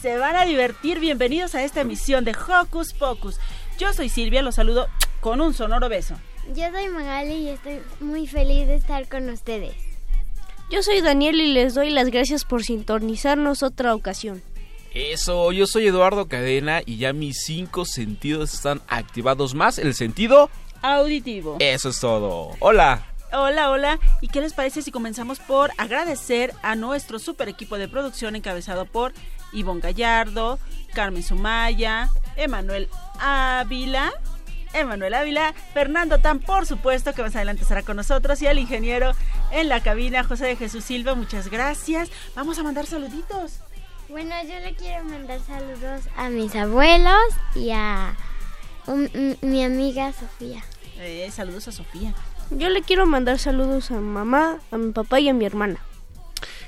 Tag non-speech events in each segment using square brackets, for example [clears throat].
se van a divertir. Bienvenidos a esta emisión de Hocus Pocus. Yo soy Silvia, los saludo con un sonoro beso. Yo soy Magali y estoy muy feliz de estar con ustedes. Yo soy Daniel y les doy las gracias por sintonizarnos otra ocasión. Eso, yo soy Eduardo Cadena y ya mis cinco sentidos están activados más. El sentido, Auditivo. eso es todo. Hola. Hola, hola. ¿Y qué les parece si comenzamos por agradecer a nuestro super equipo de producción encabezado por Ivonne Gallardo, Carmen Sumaya, Emanuel Ávila, Emanuel Ávila, Fernando Tan, por supuesto, que más adelante estará con nosotros, y al ingeniero en la cabina, José de Jesús Silva, muchas gracias. Vamos a mandar saluditos. Bueno, yo le quiero mandar saludos a mis abuelos y a un- m- mi amiga Sofía. Eh, saludos a Sofía. Yo le quiero mandar saludos a mamá, a mi papá y a mi hermana.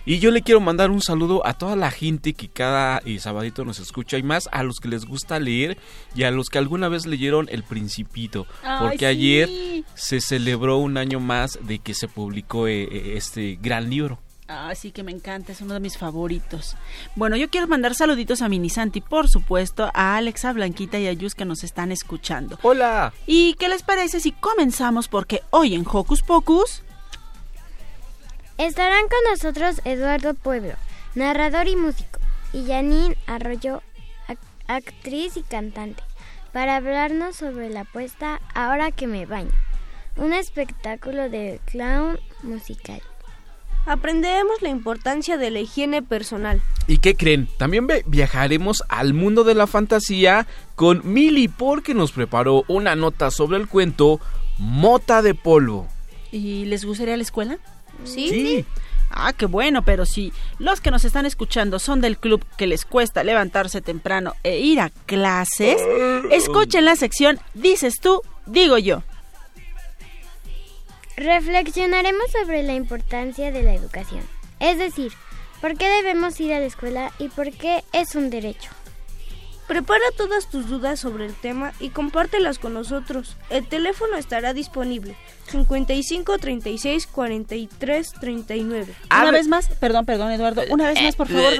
Y yo le quiero mandar un saludo a toda la gente que cada eh, sabadito nos escucha y más a los que les gusta leer y a los que alguna vez leyeron El Principito. Porque Ay, ayer se celebró un año más de que se publicó eh, eh, este gran libro. Ah, sí que me encanta, es uno de mis favoritos. Bueno, yo quiero mandar saluditos a Mini Santi, por supuesto, a Alex, a Blanquita y a Yus que nos están escuchando. Hola. ¿Y qué les parece si comenzamos? Porque hoy en Hocus Pocus... Estarán con nosotros Eduardo Pueblo, narrador y músico, y Janine Arroyo, ac- actriz y cantante, para hablarnos sobre la puesta Ahora que me baño, un espectáculo de clown musical. Aprenderemos la importancia de la higiene personal. ¿Y qué creen? También viajaremos al mundo de la fantasía con Mili porque nos preparó una nota sobre el cuento Mota de Polvo. ¿Y les gustaría la escuela? ¿Sí? Ah, qué bueno, pero si los que nos están escuchando son del club que les cuesta levantarse temprano e ir a clases, escuchen la sección Dices tú, digo yo. Reflexionaremos sobre la importancia de la educación, es decir, por qué debemos ir a la escuela y por qué es un derecho. Prepara todas tus dudas sobre el tema y compártelas con nosotros. El teléfono estará disponible 55 36 43 39. Una vez más, perdón, perdón, Eduardo, una vez más, por favor.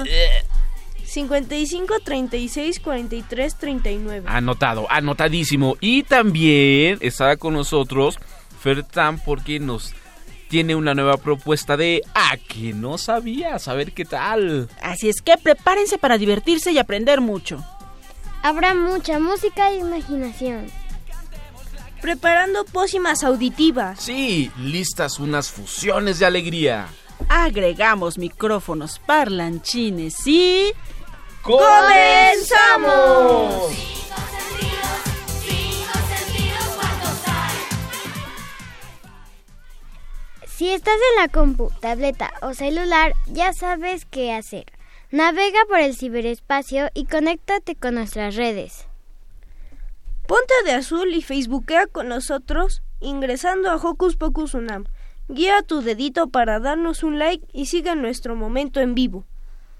55 36 43 39. Anotado, anotadísimo. Y también estará con nosotros Fertan porque nos tiene una nueva propuesta de a que no sabías, a ver qué tal. Así es que prepárense para divertirse y aprender mucho. Habrá mucha música e imaginación. Preparando pócimas auditivas. Sí, listas unas fusiones de alegría. Agregamos micrófonos parlanchines y... ¡Comenzamos! Si estás en la compu, tableta o celular, ya sabes qué hacer. Navega por el ciberespacio y conéctate con nuestras redes. Ponte de azul y facebookea con nosotros ingresando a Hocus Pocus Unam. Guía tu dedito para darnos un like y siga nuestro momento en vivo.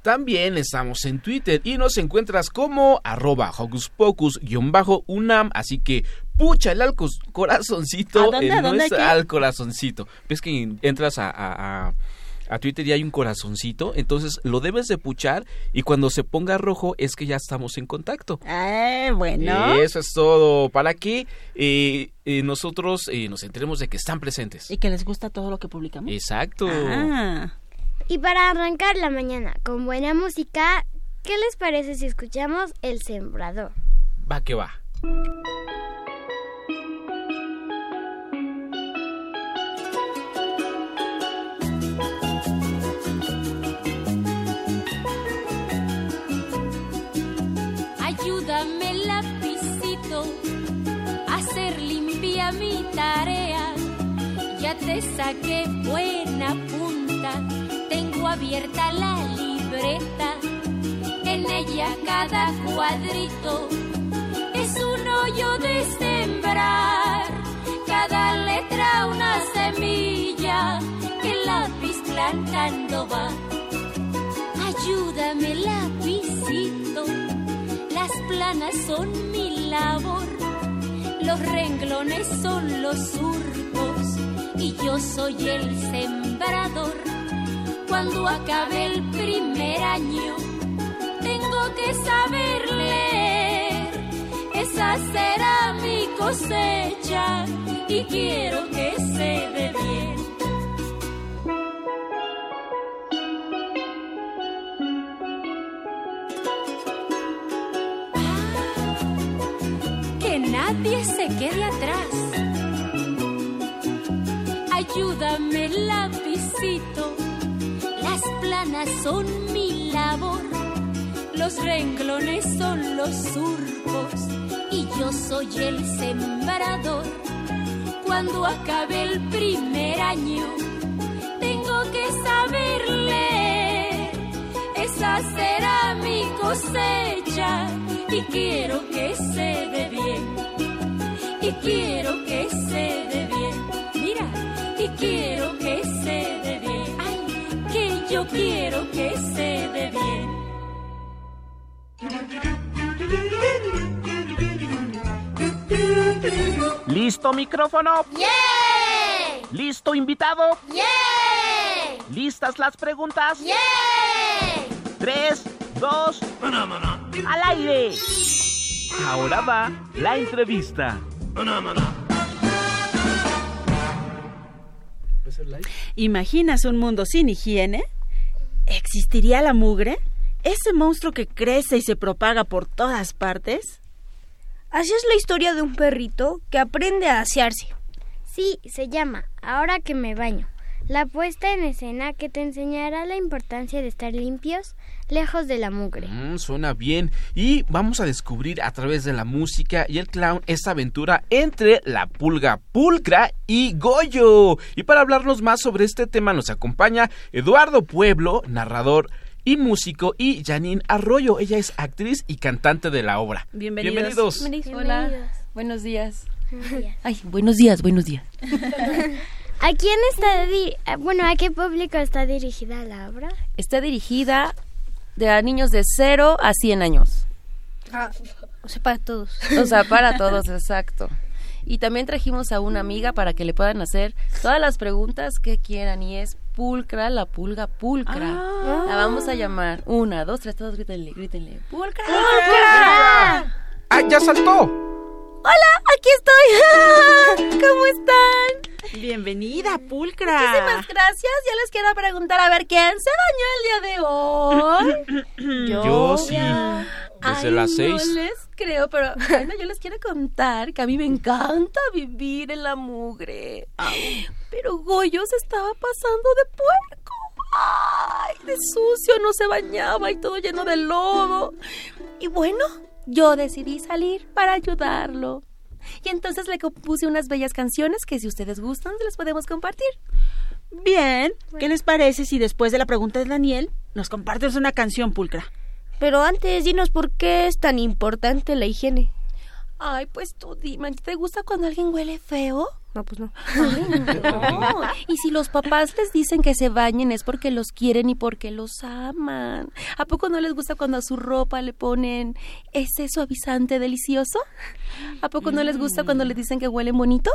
También estamos en Twitter y nos encuentras como arroba hocus pocus-unam, así que púchale al corazoncito ¿A dónde, en a dónde, nuestra- qué? al corazoncito. Ves que entras a, a- a- a Twitter y hay un corazoncito, entonces lo debes de puchar y cuando se ponga rojo es que ya estamos en contacto. Eh, bueno. Eso es todo, para que eh, eh, nosotros eh, nos enteremos de que están presentes. Y que les gusta todo lo que publicamos. Exacto. Ah. Y para arrancar la mañana con buena música, ¿qué les parece si escuchamos El Sembrador? Va que va. Te saqué buena punta, tengo abierta la libreta. En ella cada cuadrito es un hoyo de sembrar. Cada letra una semilla que el lápiz plantando va. Ayúdame lapicito las planas son mi labor, los renglones son los surcos y yo soy el sembrador. Cuando acabe el primer año, tengo que saber leer. Esa será mi cosecha y quiero que se dé bien. que nadie se quede atrás. Ayúdame, lapicito, las planas son mi labor, los renglones son los surcos y yo soy el sembrador. Cuando acabe el primer año, tengo que saber leer. Esa será mi cosecha y quiero que se dé bien. Y quiero que se dé bien. Quiero que se dé bien. Ay, que yo quiero que se dé bien. ¿Listo micrófono? ¿Listo invitado? ¿Listas las preguntas? Tres, dos, al aire. Ahora va la entrevista. ¿Imaginas un mundo sin higiene? ¿Existiría la mugre? ¿Ese monstruo que crece y se propaga por todas partes? Así es la historia de un perrito que aprende a asearse. Sí, se llama Ahora que me baño. La puesta en escena que te enseñará la importancia de estar limpios, lejos de la mugre. Mm, suena bien. Y vamos a descubrir a través de la música y el clown esta aventura entre la pulga pulcra y Goyo. Y para hablarnos más sobre este tema nos acompaña Eduardo Pueblo, narrador y músico, y Janine Arroyo. Ella es actriz y cantante de la obra. Bienvenidos. Bienvenidos. Hola, Bienvenidos. buenos días. Buenos días. Ay, buenos días, buenos días. [laughs] ¿A quién está di- eh, bueno, a qué público está dirigida la obra? Está dirigida de a niños de 0 a 100 años. Ah, o sea, para todos. O sea, para [laughs] todos, exacto. Y también trajimos a una amiga para que le puedan hacer todas las preguntas que quieran. Y es Pulcra, la pulga pulcra. Ah. La vamos a llamar. Una, dos, tres, todos grítenle, grítenle. ¡Pulcra! ¡Ah, ya saltó! ¡Hola! ¡Aquí estoy! [laughs] ¿Cómo están? Bienvenida, Pulcra. Muchísimas gracias. Ya les quiero preguntar a ver quién se bañó el día de hoy. [clears throat] Yo sí. Desde Ay, las seis. No les creo, pero [laughs] bueno, yo les quiero contar que a mí me encanta vivir en la mugre. Pero Goyo se estaba pasando de puerco. Ay, de sucio, no se bañaba y todo lleno de lodo. Y bueno, yo decidí salir para ayudarlo. Y entonces le compuse unas bellas canciones que si ustedes gustan, se las podemos compartir. Bien. ¿Qué les parece si después de la pregunta de Daniel nos compartes una canción, Pulcra? Pero antes, dinos por qué es tan importante la higiene. Ay, pues tú dime, ¿te gusta cuando alguien huele feo? No, pues no. Ay, no. Y si los papás les dicen que se bañen es porque los quieren y porque los aman. ¿A poco no les gusta cuando a su ropa le ponen ese suavizante delicioso? ¿A poco no les gusta cuando les dicen que huelen bonito?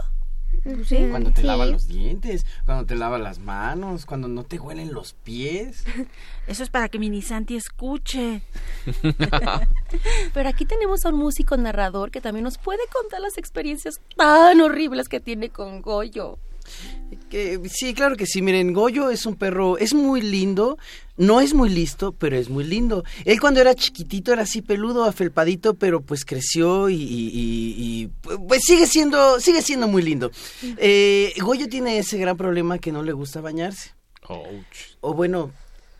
Sí. Cuando te Sí. lavas los dientes, cuando te lavas las manos, cuando no te huelen los pies. [laughs] Eso es para que Mini Santi escuche. [laughs] Pero aquí tenemos a un músico narrador que también nos puede contar las experiencias tan horribles que tiene con Goyo. Sí, claro que sí. Miren, Goyo es un perro, es muy lindo. No es muy listo, pero es muy lindo. Él cuando era chiquitito era así peludo, afelpadito, pero pues creció y, y- y- y, pues sigue siendo, sigue siendo muy lindo. Eh, Goyo tiene ese gran problema que no le gusta bañarse. O bueno,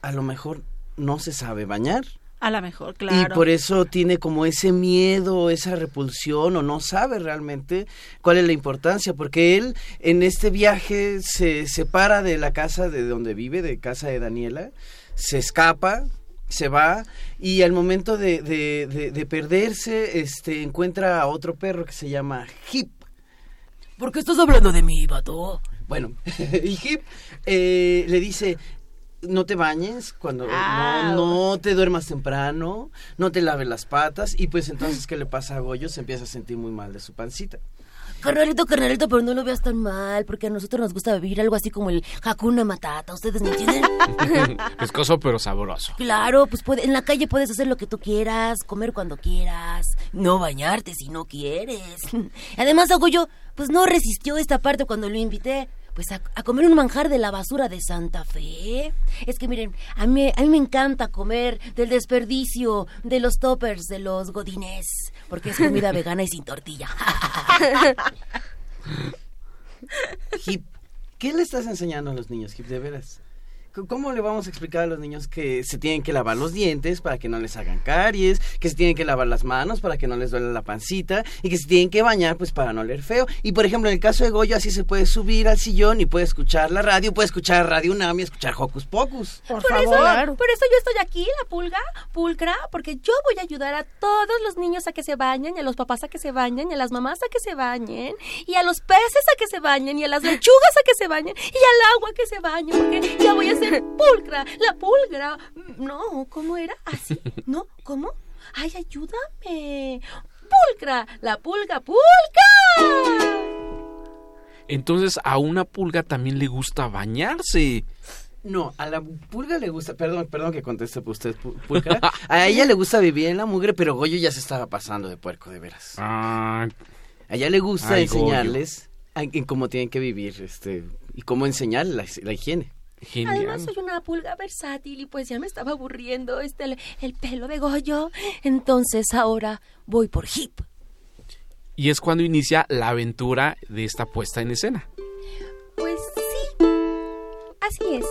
a lo mejor no se sabe bañar. A lo mejor, claro. Y por eso tiene como ese miedo, esa repulsión, o no sabe realmente cuál es la importancia, porque él en este viaje se separa de la casa de donde vive, de casa de Daniela, se escapa, se va, y al momento de, de- de- de perderse, este, encuentra a otro perro que se llama Hip. ¿Por qué estás hablando de mí, vato? Bueno, [laughs] y Hip eh, le dice, no te bañes, cuando no, no te duermas temprano, no te laves las patas, y pues entonces, ¿qué le pasa a Goyo? Se empieza a sentir muy mal de su pancita. Carnalito, carnalito, pero no lo veas tan mal, porque a nosotros nos gusta vivir algo así como el Hakuna Matata, ¿ustedes me entienden? [laughs] Pescoso pero sabroso. Claro, pues puede, en la calle puedes hacer lo que tú quieras, comer cuando quieras, no bañarte si no quieres. [laughs] Además, Agoyo, pues no resistió esta parte cuando lo invité. Pues a, a comer un manjar de la basura de Santa Fe. Es que miren, a mí, a mí me encanta comer del desperdicio, de los toppers, de los godines, porque es comida [laughs] vegana y sin tortilla. Hip, ¿qué le estás enseñando a los niños, Hip, de veras? ¿Cómo le vamos a explicar a los niños que se tienen que lavar los dientes para que no les hagan caries, que se tienen que lavar las manos para que no les duele la pancita y que se tienen que bañar pues para no oler feo? Y por ejemplo, en el caso de Goyo así se puede subir al sillón y puede escuchar la radio, puede escuchar Radio Unami, escuchar Hocus Pocus. por, Eso, por eso yo estoy aquí, la pulga, pulcra, porque yo voy a ayudar a todos los niños a que se bañen, y a los papás a que se bañen, y a las mamás a que se bañen, y a los peces a que se bañen, y a las lechugas a que se bañen, y al agua a que se bañen, porque ya voy a ser pulcra, la pulgra. No, ¿cómo era? ¿Así? ¿No? ¿Cómo? Ay, ayúdame. Pulcra, la pulga, pulga. Entonces a una pulga también le gusta bañarse. No, a la pulga le gusta, perdón, perdón que conteste por usted, pu- pulcra. A ella le gusta vivir en la mugre, pero Goyo ya se estaba pasando de puerco, de veras. Ah, A ella le gusta Ay, enseñarles a- en cómo tienen que vivir, este, y cómo enseñarles la, la higiene. Además soy una pulga versátil y pues ya me estaba aburriendo este el, el pelo de Goyo. Entonces ahora voy por hip. Y es cuando inicia la aventura de esta puesta en escena. Pues sí. Así es.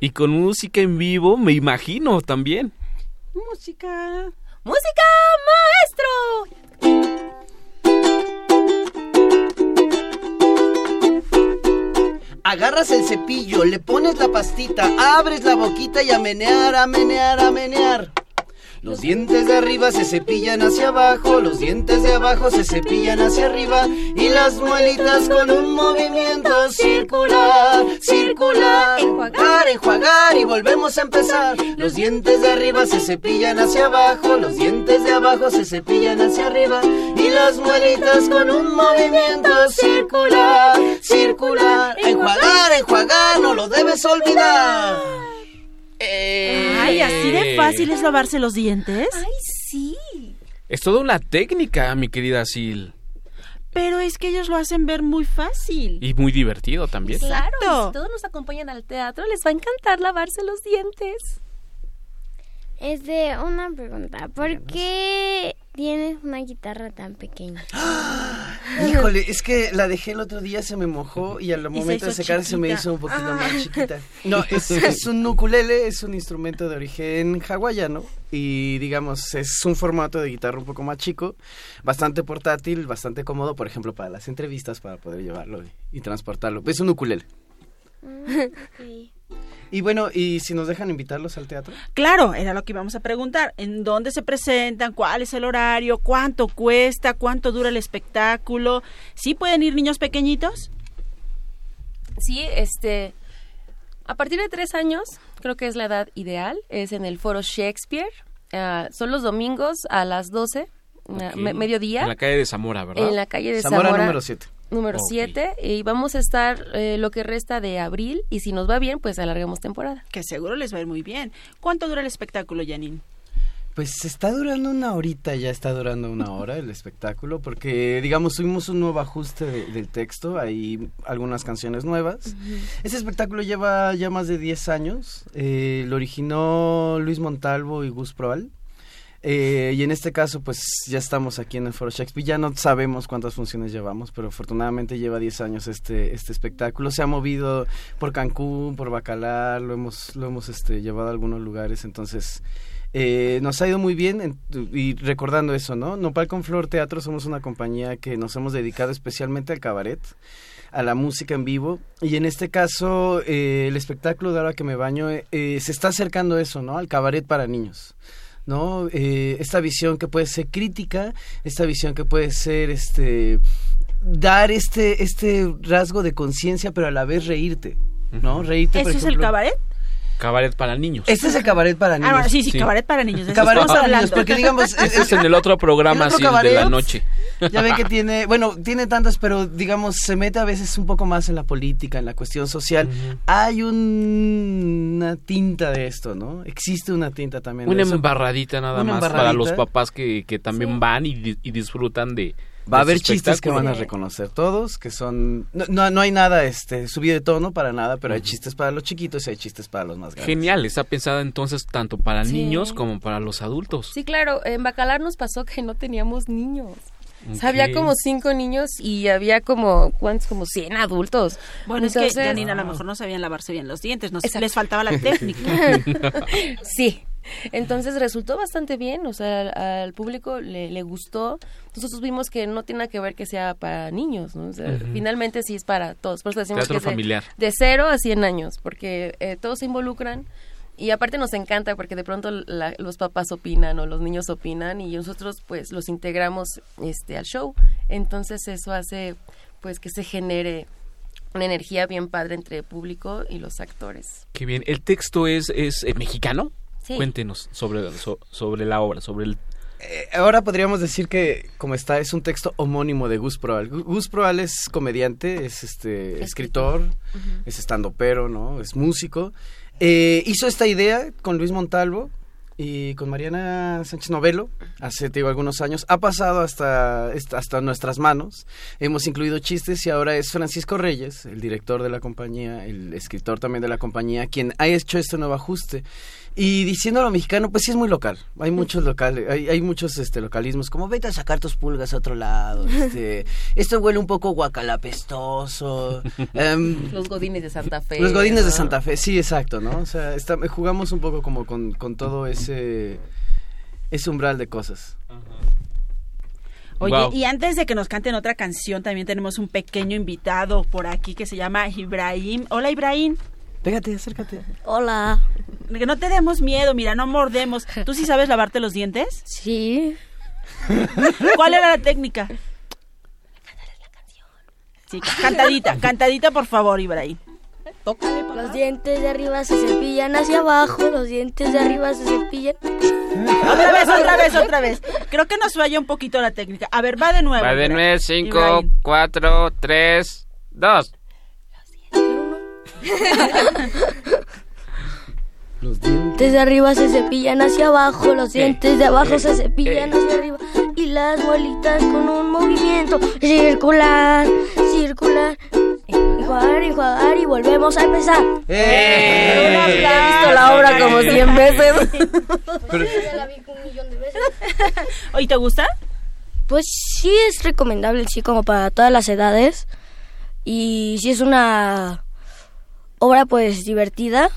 Y con música en vivo, me imagino también. Música. ¡Música, maestro! Agarras el cepillo, le pones la pastita, abres la boquita y a menear, a menear, a menear. Los dientes de arriba se cepillan hacia abajo, los dientes de abajo se cepillan hacia arriba y las muelitas con un movimiento circular, circular. Enjuagar, enjuagar y volvemos a empezar. Los dientes de arriba se cepillan hacia abajo, los dientes de abajo se cepillan hacia arriba y las muelitas con un movimiento circular, circular. Enjuagar, enjuagar, no lo debes olvidar. Ay, así de fácil es lavarse los dientes. Ay, sí. Es toda una técnica, mi querida Sil. Pero es que ellos lo hacen ver muy fácil. Y muy divertido también. Claro, y si todos nos acompañan al teatro, les va a encantar lavarse los dientes. Es de una pregunta. ¿Por qué tienes una guitarra tan pequeña? [gasps] Híjole, es que la dejé el otro día, se me mojó y al momento de secar se me hizo un poquito más chiquita. No, es, [laughs] es un ukulele, es un instrumento de origen hawaiano y digamos es un formato de guitarra un poco más chico, bastante portátil, bastante cómodo, por ejemplo, para las entrevistas, para poder llevarlo y, y transportarlo. Es un ukulele. Y bueno, ¿y si nos dejan invitarlos al teatro? Claro, era lo que íbamos a preguntar. ¿En dónde se presentan? ¿Cuál es el horario? ¿Cuánto cuesta? ¿Cuánto dura el espectáculo? ¿Sí pueden ir niños pequeñitos? Sí, este. A partir de tres años, creo que es la edad ideal. Es en el Foro Shakespeare. Ah, son los domingos a las 12 una- Ok. me- mediodía. En la calle de Zamora, ¿verdad? En la calle de Zamora Zamora. número 7. Número Ok. 7. Y vamos a estar eh, lo que resta de abril. Y si nos va bien, pues alarguemos temporada. Que seguro les va a ir muy bien. ¿Cuánto dura el espectáculo, Janine? Pues está durando una horita, ya está durando una hora el espectáculo, porque digamos tuvimos un nuevo ajuste de- del texto, hay algunas canciones nuevas. Este espectáculo lleva ya más de 10 años, eh, lo originó Luis Montalvo y Gus Proal. Eh, y en este caso, pues ya estamos aquí en el Foro Shakespeare. Ya no sabemos cuántas funciones llevamos, pero afortunadamente lleva 10 años este, este espectáculo. Se ha movido por Cancún, por Bacalar, lo hemos, lo hemos este, llevado a algunos lugares. Entonces, eh, nos ha ido muy bien. en- y recordando eso, ¿no? Nopal con Flor Teatro somos una compañía que nos hemos dedicado especialmente al cabaret a la música en vivo y en este caso eh, el espectáculo de ahora que me baño eh, se está acercando eso, ¿no? Al cabaret para niños. ¿No? Eh, esta visión que puede ser crítica, esta visión que puede ser este dar este este rasgo de conciencia pero a la vez reírte, ¿no? Reírte por ¿Eso es el cabaret? Cabaret para niños. Este es el cabaret para Ah, niños. bueno, sí, sí, Sí. cabaret para niños. Cabaret estamos para niños, hablando. porque digamos Este es en el otro programa ¿El otro así, el de la noche. Ya ven que tiene, bueno, tiene tantas, pero digamos, se mete a veces un poco más en la política, en la cuestión social. Hay un- una tinta de esto, ¿no? Existe una tinta también. de Una eso. embarradita nada Una más para los papás que, que también van y, y disfrutan de. Va a haber chistes que van a reconocer todos, que son... No, no, no hay nada este, subido de tono para nada, pero hay chistes para los chiquitos y hay chistes para los más grandes. Genial, está pensada entonces tanto para Sí. niños como para los adultos. Sí, claro. En Bacalar nos pasó que no teníamos niños. O sea, había como cinco niños y había como, ¿cuántos? Como 100 adultos. Bueno, es que Entonces- Janine a lo mejor no sabían lavarse bien los dientes, Exacto. les faltaba la [laughs] técnica. [laughs] sí. Entonces resultó bastante bien, o sea, al, al público le, le gustó. Nosotros vimos que no tiene nada que ver que sea para niños, ¿no? O sea, Ujú. finalmente sí es para todos. Por eso decimos Teatro que es de- familiar. De, cero a 100 años, porque eh, todos se involucran. Y aparte nos encanta porque de pronto la- los papás opinan o los niños opinan y nosotros pues los integramos este al show. Entonces eso hace pues que se genere una energía bien padre entre el público y los actores. Qué bien. ¿El texto es, es eh, mexicano? Sí. Cuéntenos sobre, so- sobre la obra, sobre el... Eh, ahora podríamos decir que, como está, es un texto homónimo de Gus Proal. Gu- Gus Proal es comediante, es este escritor, es estandopero, ¿no? Es músico. Eh, hizo esta idea con Luis Montalvo y con Mariana Sánchez Novelo hace, te digo, algunos años. Ha pasado hasta, hasta nuestras manos. Hemos incluido chistes y ahora es Francisco Reyes, el director de la compañía, el escritor también de la compañía, quien ha hecho este nuevo ajuste. Y diciéndolo mexicano, pues sí es muy local. Hay muchos locales, hay, hay muchos este localismos, como vete a sacar tus pulgas a otro lado. Este, [laughs] esto huele un poco guacalapestoso. [laughs] em, Los godines de Santa Fe. los godines de. Santa Fe, sí, exacto, ¿no? O sea, está- jugamos un poco como con, con todo ese, ese umbral de cosas. Oye, Wow. y antes de que nos canten otra canción, también tenemos un pequeño invitado por aquí que se llama Ibrahim. Hola, Ibrahim. Pégate, acércate. Hola. Que no te demos miedo, mira, no mordemos. ¿Tú sí sabes lavarte los dientes? Sí. [laughs] ¿Cuál era la técnica? Sí, cantadita, cantadita, por favor, Ibrahim. Los dientes de arriba se cepillan hacia abajo, los dientes de arriba se cepillan. Otra vez, otra vez, otra vez. Creo que nos falla un poquito la técnica. A ver, va de nuevo. Va de nueve, cinco, Ibrahim. cuatro, tres, dos. Los dientes. de arriba se cepillan hacia abajo, los dientes de abajo eh, se cepillan hacia arriba y las bolitas con un movimiento circular, circular, enjuagar, enjuagar y volvemos a empezar. ¡Eh! Ya he visto la obra como 100 veces. [laughs] Ya la vi un millón de veces. [laughs] ¿Oye, te gusta? Pues sí es recomendable, sí, como para todas las edades. Y sí es una obra pues divertida,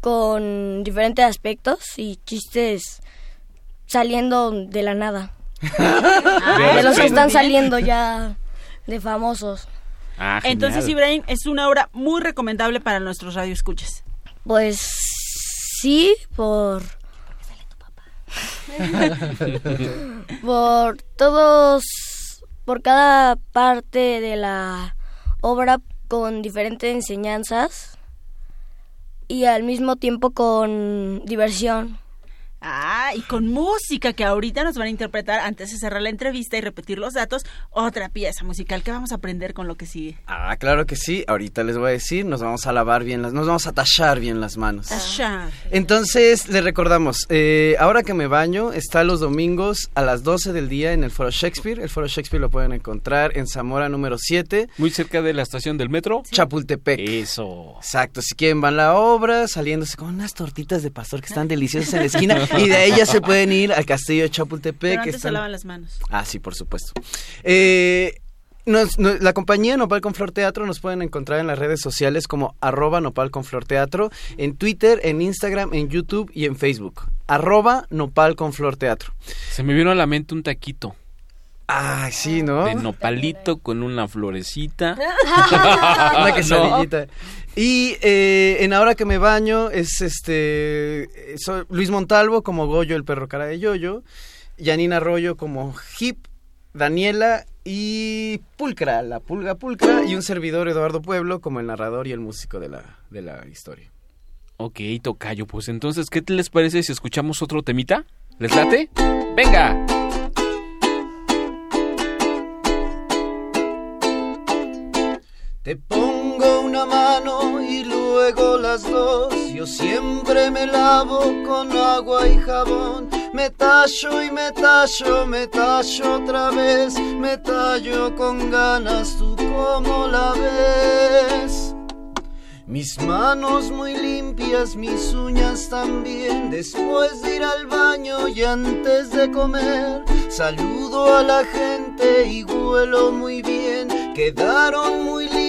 con diferentes aspectos y chistes saliendo de la nada. [laughs] de los que están saliendo ya de famosos. Ah, Entonces. Ibrahim, es una obra muy recomendable para nuestros radioescuchas. Pues sí, por... [laughs] por todos, por cada parte de la obra con diferentes enseñanzas y al mismo tiempo con diversión. Ah, y con música que ahorita nos van a interpretar antes de cerrar la entrevista y repetir los datos, otra pieza musical que vamos a aprender con lo que sigue. Ah, claro que sí. Ahorita les voy a decir, nos vamos a lavar bien las, nos vamos a tachar bien las manos. Tachar. Entonces, les recordamos, eh, ahora que me baño, está los domingos a las 12 del día en el Foro Shakespeare. El Foro Shakespeare lo pueden encontrar en Zamora número 7. Muy cerca de la estación del metro. Chapultepec. Eso. Exacto, si quieren van a la obra, saliéndose con unas tortitas de pastor que están deliciosas en la esquina [laughs] y de ahí ya se pueden ir al castillo de Chapultepec. Pero que antes se están- lavan las manos. Ah, sí, por supuesto. Eh, nos- la compañía Nopal con Flor Teatro nos pueden encontrar en las redes sociales como arroba Nopal con Flor Teatro, en Twitter, en Instagram, en YouTube y en Facebook. Arroba Nopal con Flor Teatro. Se me vino a la mente un taquito. Ay, sí, ¿no? De nopalito con una florecita. [laughs] Una quesadillita. Y eh, en Ahora que me baño es este soy Luis Montalvo como Goyo, el perro cara de Yoyo, Janina Arroyo como Hip, Daniela y Pulcra, la pulga Pulcra, y un servidor Eduardo Pueblo como el narrador y el músico de la, de la historia. Ok, tocayo, pues entonces, ¿qué te les parece si escuchamos otro temita? ¿Les late? ¡Venga! Te pongo una mano y luego las dos. Yo siempre me lavo con agua y jabón. Me tallo y me tallo, me tallo otra vez. Me tallo con ganas, tú como la ves. Mis manos muy limpias, mis uñas también. Después de ir al baño y antes de comer, saludo a la gente y huelo muy bien. Quedaron muy limpias,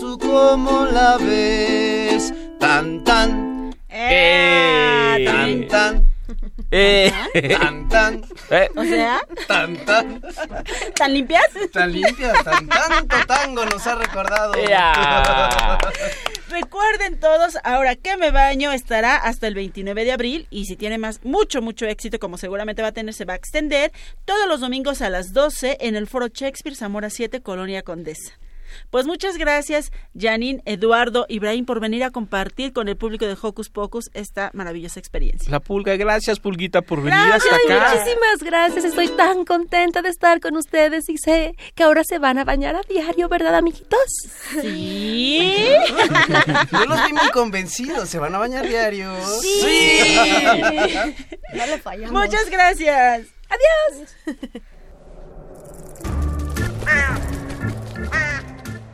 tú como la ves. Tan tan, ¡Eh! tan tan, ¡Eh! tan tan, Eh, O sea, tan tan. ¿tan limpias? Tan limpias, tan tanto tango nos ha recordado. ¡Ea! [laughs] Recuerden todos, ahora que me baño estará hasta el 29 de abril y si tiene más mucho mucho éxito como seguramente va a tener se va a extender todos los domingos a las 12 en el Foro Shakespeare Zamora 7 Colonia Condesa. Pues muchas gracias Janine, Eduardo, Ibrahim por venir a compartir con el público de Hocus Pocus esta maravillosa experiencia. La pulga, gracias Pulguita por venir Gracias, hasta Ay, acá. muchísimas gracias. Estoy tan contenta de estar con ustedes y sé que ahora se van a bañar a diario, ¿verdad, amiguitos? Sí. Yo los vi muy [laughs] convencidos, se van a bañar diario. Sí. No le fallamos. Muchas gracias. Adiós.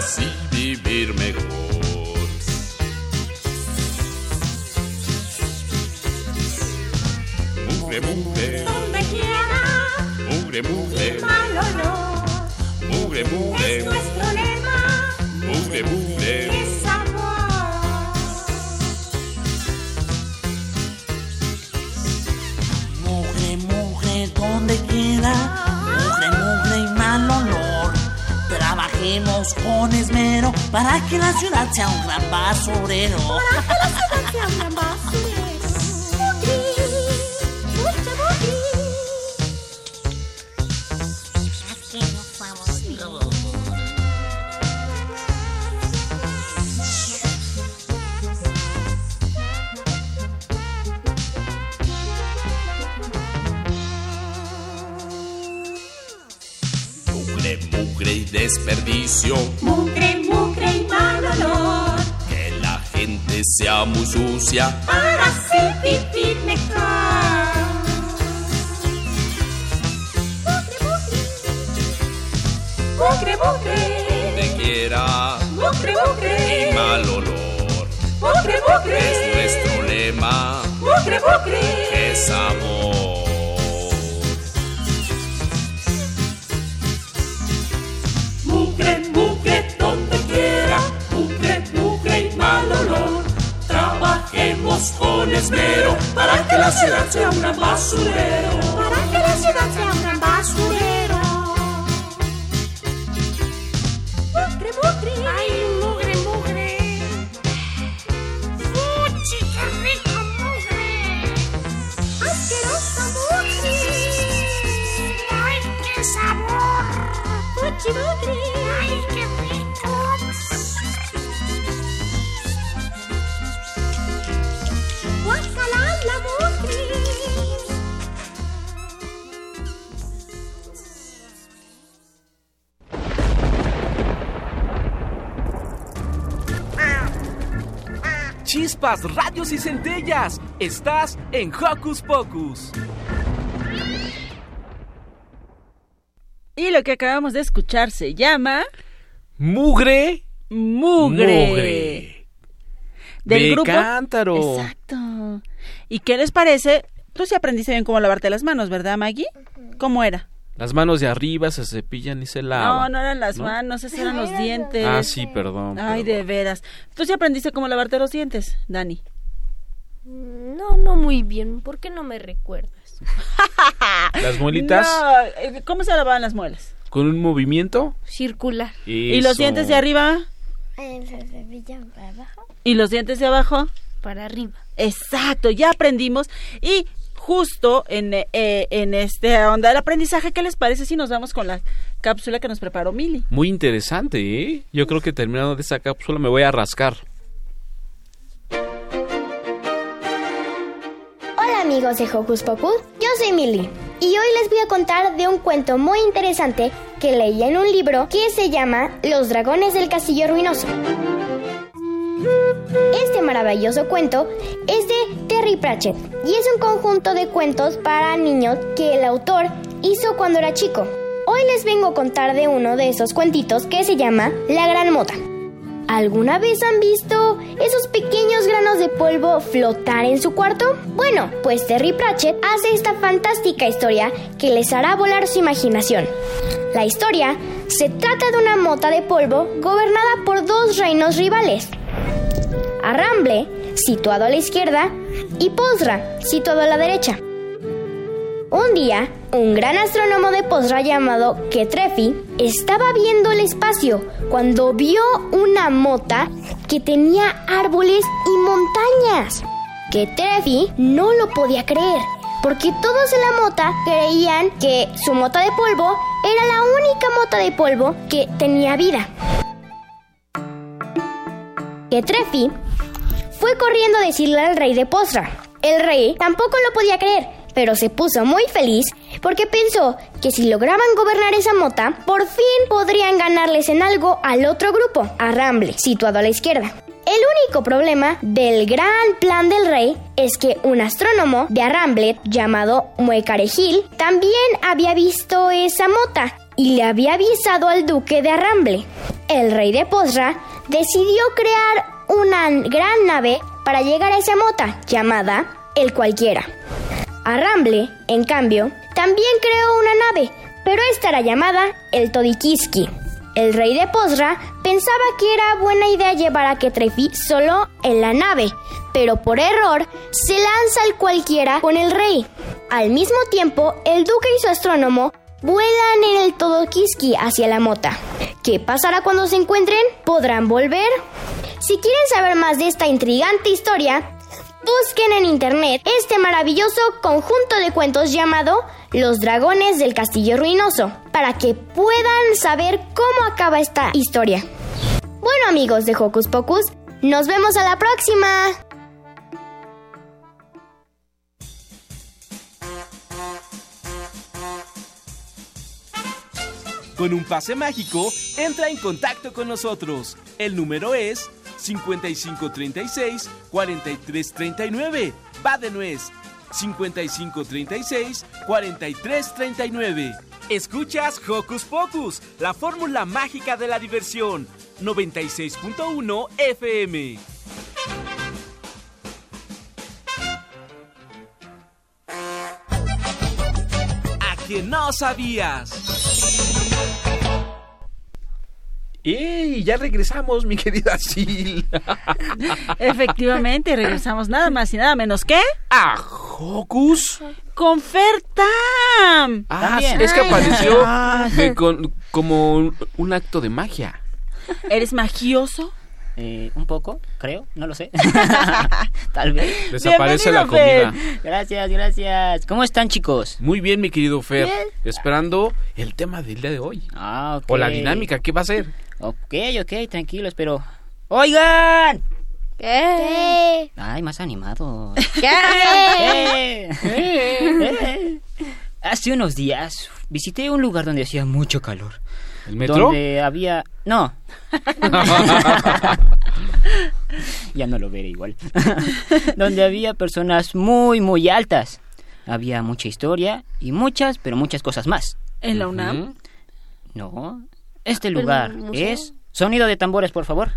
Así vivir mejor. Mugre, mugre, Donde quiera. mugre, mugre, Mal olor. mugre, Es mugre, nuestro lema. mugre, mugre. Es Trabajemos con esmero para que la ciudad sea un gran basurero. Mugre, sucio. Mugre, mugre y mal olor. Que la gente sea muy sucia. Para así vivir mejor. Mugre, mugre. Mugre, mugre. Donde quiera. Mugre, mugre. Y mal olor. Mugre, mugre. Es nuestro lema. Mugre, mugre. Es amor. Esmero para que la ciudad sea un gran basurero. Chispas, radios y centellas. Estás en Hocus Pocus. Y lo que acabamos de escuchar se llama Mugre. Mugre. Mugre. Del de grupo. cántaro. Exacto. ¿Y qué les parece? Tú sí aprendiste bien cómo lavarte las manos, ¿verdad, Maggie? ¿Cómo era? Las manos de arriba se cepillan y se No, lavan. no eran las ¿no? manos, esos eran los dientes. Ah, sí, perdón. Ay, de veras. ¿Tú sí aprendiste cómo lavarte los dientes, Dani? No, no muy bien. ¿Por qué no me recuerdas? [laughs] Las muelitas No, eh, ¿cómo se lavaban las muelas? con un movimiento. Circular. ¿Y los dientes de arriba? Eh, Se cepillan para abajo. ¿Y los dientes de abajo? Para arriba. Exacto, ya aprendimos. Y justo en, eh, en esta onda del aprendizaje, ¿qué les parece si nos vamos con la cápsula que nos preparó Mili? Muy interesante, ¿eh? Yo creo que terminando de esa cápsula me voy a rascar. Hola amigos de Hocus Pocus, yo soy Milly y hoy les voy a contar de un cuento muy interesante que leí en un libro que se llama Los dragones del castillo ruinoso. Este maravilloso cuento es de Terry Pratchett y es un conjunto de cuentos para niños que el autor hizo cuando era chico. Hoy les vengo a contar de uno de esos cuentitos que se llama La Gran Mota. ¿Alguna vez han visto esos pequeños granos de polvo flotar en su cuarto? Bueno, pues Terry Pratchett hace esta fantástica historia que les hará volar su imaginación. La historia se trata de una mota de polvo gobernada por dos reinos rivales. Arramble, situado a la izquierda, y Posra, situado a la derecha. Un día, un gran astrónomo de Posra llamado Ketrefi estaba viendo el espacio cuando vio una mota que tenía árboles y montañas. Ketrefi no lo podía creer, porque todos en la mota creían que su mota de polvo era la única mota de polvo que tenía vida. Ketrefi fue corriendo a decirle al rey de Posra. El rey tampoco lo podía creer, pero se puso muy feliz porque pensó que si lograban gobernar esa mota, por fin podrían ganarles en algo al otro grupo, a Ramble, situado a la izquierda. El único problema del gran plan del rey es que un astrónomo de Arramblet llamado Muecarejil también había visto esa mota y le había avisado al duque de Arramble. El rey de Posra decidió crear gran nave para llegar a esa mota llamada el cualquiera. Arramble, en cambio, también creó una nave, pero esta era llamada el Todikiski. El rey de Posra pensaba que era buena idea llevar a Ketrefi solo en la nave, pero por error se lanza el cualquiera con el rey. Al mismo tiempo, el duque y su astrónomo vuelan en el Todokiski hacia la mota. ¿Qué pasará cuando se encuentren? ¿Podrán volver? Si quieren saber más de esta intrigante historia, busquen en internet este maravilloso conjunto de cuentos llamado Los Dragones del Castillo Ruinoso, para que puedan saber cómo acaba esta historia. Bueno amigos de Hocus Pocus, nos vemos a la próxima. Con un pase mágico, entra en contacto con nosotros. El número es 5536-4339. Va de nuez. 5536-4339. Escuchas Hocus Pocus, la fórmula mágica de la diversión. 96.1 FM. A que no sabías. ¡Ey! Ya regresamos, mi querida Sil. [laughs] Efectivamente, regresamos nada más y nada menos que... ¡A Hocus! ¡Con Fertam! Ah, También. es que apareció [laughs] de con- como un, un acto de magia. ¿Eres magioso? Eh, un poco, creo, no lo sé. [laughs] Tal vez. Desaparece la comida. Gracias, gracias. ¿Cómo están, chicos? Muy bien, mi querido Fer. Bien. Esperando el tema del día de hoy. Ah, ok. O la dinámica, ¿qué va a ser? Ok, ok, tranquilos, pero... ¡Oigan! ¿Qué? Ay, más animado. ¿Qué? [laughs] Eh, eh. Hace unos días visité un lugar donde hacía mucho calor. ¿El metro? Donde había... No. [laughs] ya no lo veré igual. [laughs] donde había personas muy, muy altas. Había mucha historia y muchas, pero muchas cosas más. ¿En la UNAM? No. Este ¿Pero lugar es... Sonido de tambores, por favor.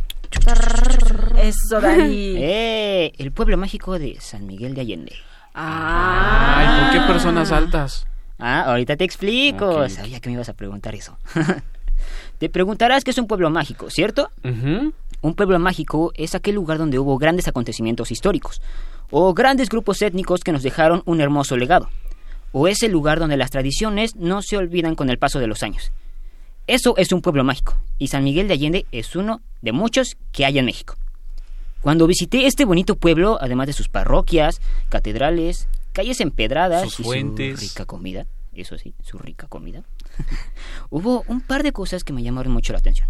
Eso de ahí. Eh, el pueblo mágico de San Miguel de Allende. Ay, ¿por qué personas altas? Ah, ahorita te explico. Sabía que me ibas a preguntar eso. [laughs] te preguntarás qué es un pueblo mágico, ¿cierto? Un pueblo mágico es aquel lugar donde hubo grandes acontecimientos históricos o grandes grupos étnicos que nos dejaron un hermoso legado. O es el lugar donde las tradiciones no se olvidan con el paso de los años. Eso es un pueblo mágico y San Miguel de Allende es uno de muchos que hay en México. Cuando visité este bonito pueblo, además de sus parroquias, catedrales, calles empedradas Sus y fuentes. su rica comida, eso sí, su rica comida, [laughs] hubo un par de cosas que me llamaron mucho la atención.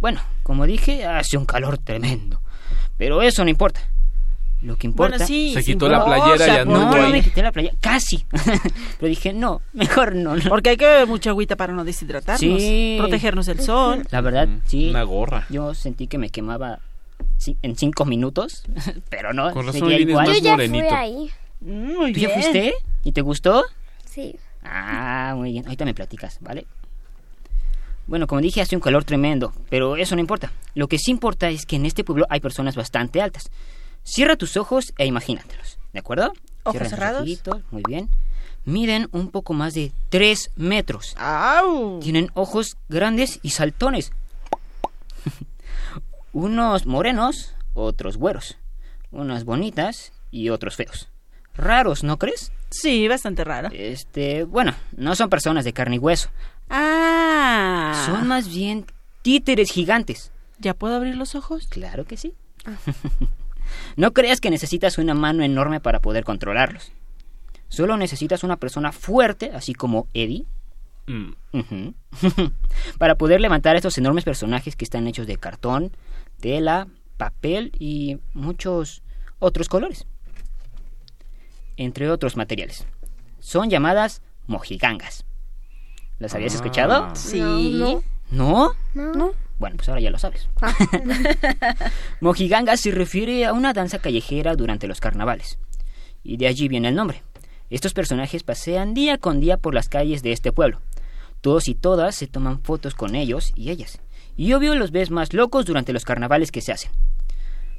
Bueno, como dije, hace un calor tremendo, pero eso no importa. Lo que importa... Bueno, sí, Se quitó la playera y No, no ahí. me quité la playa, casi. [laughs] pero dije, no, mejor no. no. Porque hay que beber mucha agüita para no deshidratarnos. Sí. Protegernos del sol. La verdad, sí. Una gorra. Yo sentí que me quemaba en cinco minutos, [laughs] pero no. Con razón igual. más Yo ya fui morenito. ahí. Muy ¿Tú ya fuiste? ¿Y te gustó? Sí. Ah, muy bien. Ahorita me platicas, ¿vale? Bueno, como dije, hace un calor tremendo, pero eso no importa. Lo que sí importa es que en este pueblo hay personas bastante altas. Cierra tus ojos e imagínatelos, ¿de acuerdo? Ojos Cierra cerrados. ojitos, muy bien. Miden un poco más de 3 metros. ¡Au! Tienen ojos grandes y saltones. [laughs] Unos morenos, otros güeros. Unas bonitas y otros feos. Raros, ¿no crees? Sí, bastante raro. Este, bueno, no son personas de carne y hueso. Ah. Son más bien títeres gigantes. ¿Ya puedo abrir los ojos? Claro que sí. [laughs] no creas que necesitas una mano enorme para poder controlarlos. Solo necesitas una persona fuerte, así como Eddie, Mm. [laughs] Para poder levantar estos enormes personajes que están hechos de cartón, tela, papel y muchos otros colores. Entre otros materiales. Son llamadas mojigangas. ¿Las habías Ah. escuchado? Sí. No, ¿No? no. No. Bueno, pues ahora ya lo sabes. [laughs] Mojiganga se refiere a una danza callejera durante los carnavales. Y de allí viene el nombre. Estos personajes pasean día con día por las calles de este pueblo. Todos y todas se toman fotos con ellos y ellas. Y obvio los ves más locos durante los carnavales que se hacen.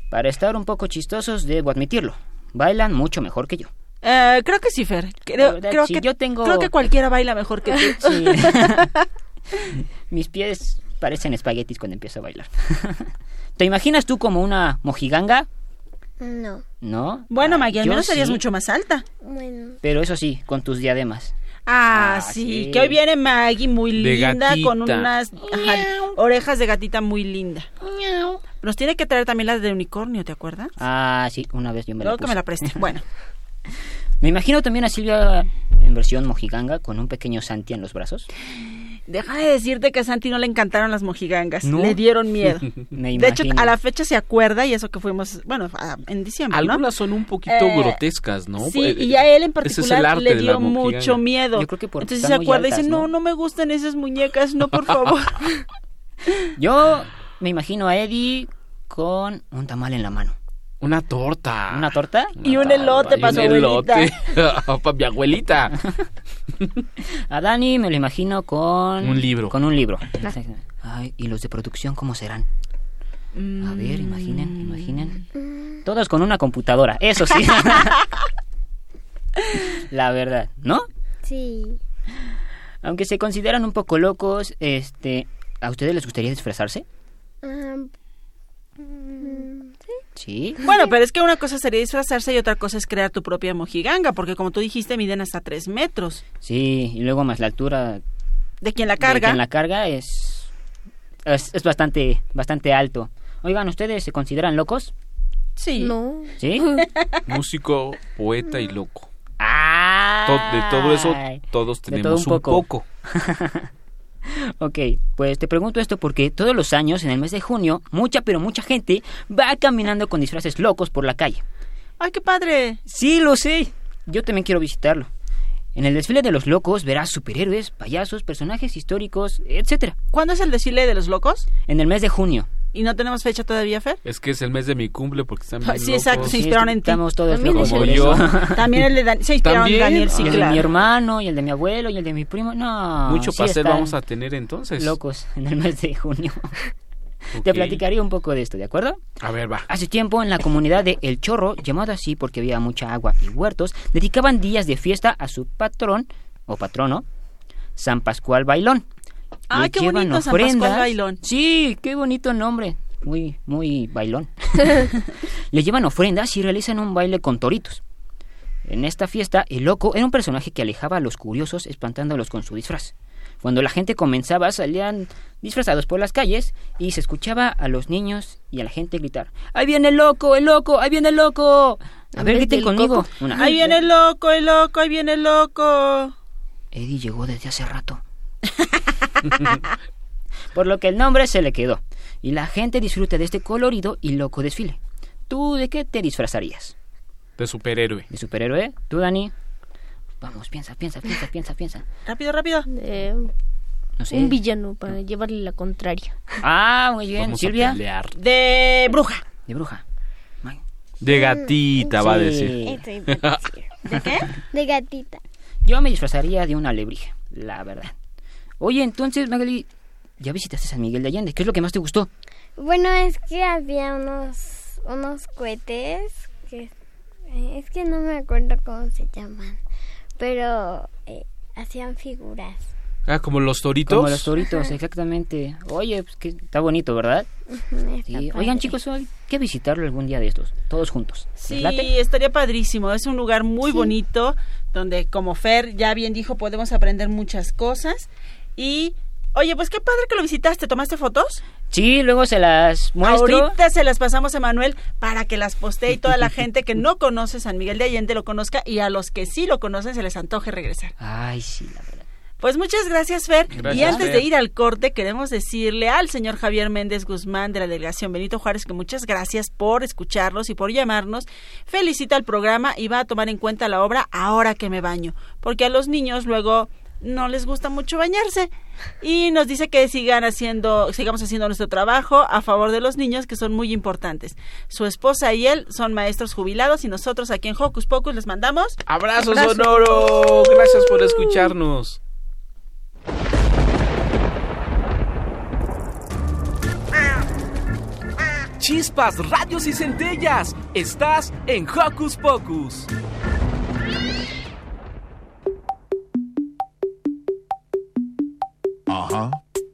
Para estar un poco chistosos, debo admitirlo. Bailan mucho mejor que yo. Eh, creo que sí, Fer. Creo, verdad, creo sí, que, yo tengo- creo que cualquiera baila mejor que tú. [laughs] Sí. [laughs] Mis pies parecen espaguetis cuando empiezo a bailar. [laughs] ¿Te imaginas tú como una mojiganga? No. ¿No? Bueno, Maggie, al menos serías sí, mucho más alta. Bueno. Pero eso sí, con tus diademas. Ah, Ah, sí, sí. que hoy viene Maggie muy De linda con unas ajá, orejas de gatita muy linda. Nos tiene que traer también las de unicornio, ¿te acuerdas? Ah, sí, una vez yo me la Luego que puse. me la preste. [laughs] Bueno, Me imagino también a Silvia en versión mojiganga con un pequeño Santi en los brazos. Deja de decirte que a Santi no le encantaron las mojigangas. ¿No? Le dieron miedo. [laughs] Me De hecho, a la fecha se acuerda y eso que fuimos, bueno, a- en diciembre, ¿no? Algunas son un poquito Eh, grotescas, ¿no? Sí, Eh, y a él en es particular le dio mucho miedo. Yo creo que porque Entonces se acuerda y dice, no, ¿no? no me gustan esas muñecas, no, por [laughs] favor. [laughs] Yo me imagino a Eddie con un tamal en la mano. Una torta. ¿Una torta? y un elote para su abuelita. elote. para mi abuelita. [laughs] A Dani me lo imagino con... Un libro. Con un libro. Ay, ¿y los de producción cómo serán? A ver, imaginen, imaginen. Todos con una computadora, eso sí. [laughs] La verdad, ¿no? Sí. Aunque se consideran un poco locos, este, ¿a ustedes les gustaría disfrazarse? Mm, Sí. Bueno, pero es que una cosa sería disfrazarse y otra cosa es crear tu propia mojiganga, porque como tú dijiste, miden hasta tres metros. Sí, y luego más la altura De quien la de carga. quien la carga es, es, es bastante, bastante alto. Oigan, ¿ustedes se consideran locos? Sí. No. ¿Sí? [laughs] Músico, poeta y loco. Ah. To- de todo eso, todos de todo tenemos un poco. [laughs] Ok, pues te pregunto esto porque todos los años, en el mes de junio, mucha pero mucha gente va caminando con disfraces locos por la calle. ¡Ay, qué padre! Sí, lo sé. Yo también quiero visitarlo. En el desfile de los locos verás superhéroes, payasos, personajes históricos, etcétera. ¿Cuándo es el desfile de los locos? En el mes de junio. ¿Y no tenemos fecha todavía, Fer? Es que es el mes de mi cumple porque están bien Sí, exacto, se inspiraron en ti. Estamos todos También locos el- eso. También el de Dan- se inspiraron ¿También? Daniel, sí, y el de mi hermano, y el de mi abuelo, y el de mi primo. No. Mucho sí pastel vamos a tener entonces. Locos en el mes de junio. [laughs] Te platicaría un poco de esto, ¿de acuerdo? A ver, va. Hace tiempo en la comunidad de El Chorro, llamada así porque había mucha agua y huertos, dedicaban días de fiesta a su patrón o patrono, San Pascual Bailón. Ah, Le qué llevan bonito, San Pascual ofrendas. Bailón. Sí, qué bonito nombre. Muy, muy bailón. [laughs] Le llevan ofrendas y realizan un baile con toritos. En esta fiesta, el loco era un personaje que alejaba a los curiosos espantándolos con su disfraz. Cuando la gente comenzaba, salían disfrazados por las calles y se escuchaba a los niños y a la gente gritar: ¡Ahí viene el loco, el loco, ahí viene el loco! A En ver, griten conmigo. Una- Ahí viene el loco, el loco, ahí viene el loco. Eddie llegó desde hace rato. [laughs] [laughs] Por lo que el nombre se le quedó. Y la gente disfruta de este colorido y loco desfile. ¿Tú de qué te disfrazarías? De superhéroe. ¿De superhéroe? ¿Tú, Dani? Vamos, piensa, piensa, piensa, piensa, piensa. Rápido, rápido. No sé. Un villano para llevarle la contraria. Ah, muy bien. Vamos Silvia. De bruja. De bruja. De gatita, va a Sí. iba a decir. [laughs] ¿De qué? De gatita. Yo me disfrazaría de una alebrije, la verdad. Oye, entonces, Magali, ya visitaste San Miguel de Allende. ¿Qué es lo que más te gustó? Bueno, es que había unos, unos cohetes que... eh, Es que no me acuerdo cómo se llaman. Pero eh, hacían figuras. Ah, como los toritos. Como los toritos, exactamente. Oye, pues que está bonito, ¿verdad? Sí. padre. Oigan, chicos, hay que visitarlo algún día de estos, todos juntos. ¿Les Sí, estaría padrísimo. Es un lugar muy bonito donde, como Fer ya bien dijo, podemos aprender muchas cosas. Y, oye, pues qué padre que lo visitaste. ¿Tomaste fotos? Sí, luego se las muestro. Ahorita se las pasamos a Manuel para que las postee y toda la gente que no conoce San Miguel de Allende lo conozca y a los que sí lo conocen se les antoje regresar. Ay, sí, la verdad. Pues muchas gracias, Fer. Gracias, y antes Fer. de ir al corte, queremos decirle al señor Javier Méndez Guzmán de la delegación Benito Juárez que muchas gracias por escucharlos y por llamarnos. Felicita al programa y va a tomar en cuenta la obra ahora que me baño, porque a los niños luego no les gusta mucho bañarse y nos dice que sigan haciendo sigamos haciendo nuestro trabajo a favor de los niños que son muy importantes. Su esposa y él son maestros jubilados y nosotros aquí en Hocus Pocus les mandamos ¡Abrazo Abrazo. sonoro! Gracias por escucharnos. Chispas, radios y centellas. Estás en Hocus Pocus. Ajá,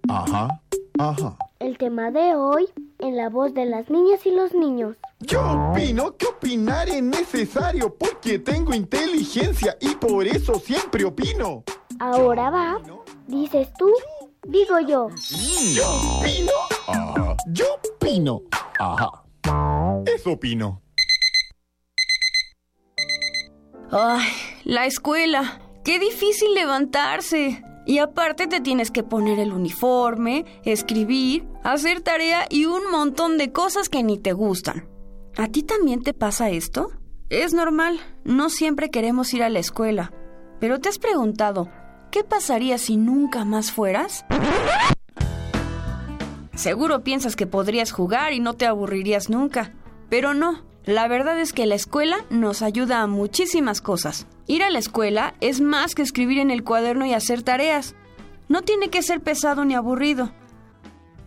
ajá, ajá. El tema de hoy en la voz de las niñas y los niños. Yo opino que opinar es necesario porque tengo inteligencia y por eso siempre opino. Ahora va, dices tú, digo yo. Yo opino. Ajá. Yo opino. Ajá. Eso opino. Ay, la escuela. Qué difícil levantarse. Y aparte te tienes que poner el uniforme, escribir, hacer tarea y un montón de cosas que ni te gustan. ¿A ti también te pasa esto? Es normal, no siempre queremos ir a la escuela. Pero ¿te has preguntado, qué pasaría si nunca más fueras? Seguro piensas que podrías jugar y no te aburrirías nunca. Pero no, la verdad es que la escuela nos ayuda a muchísimas cosas. Ir a la escuela es más que escribir en el cuaderno y hacer tareas. No tiene que ser pesado ni aburrido.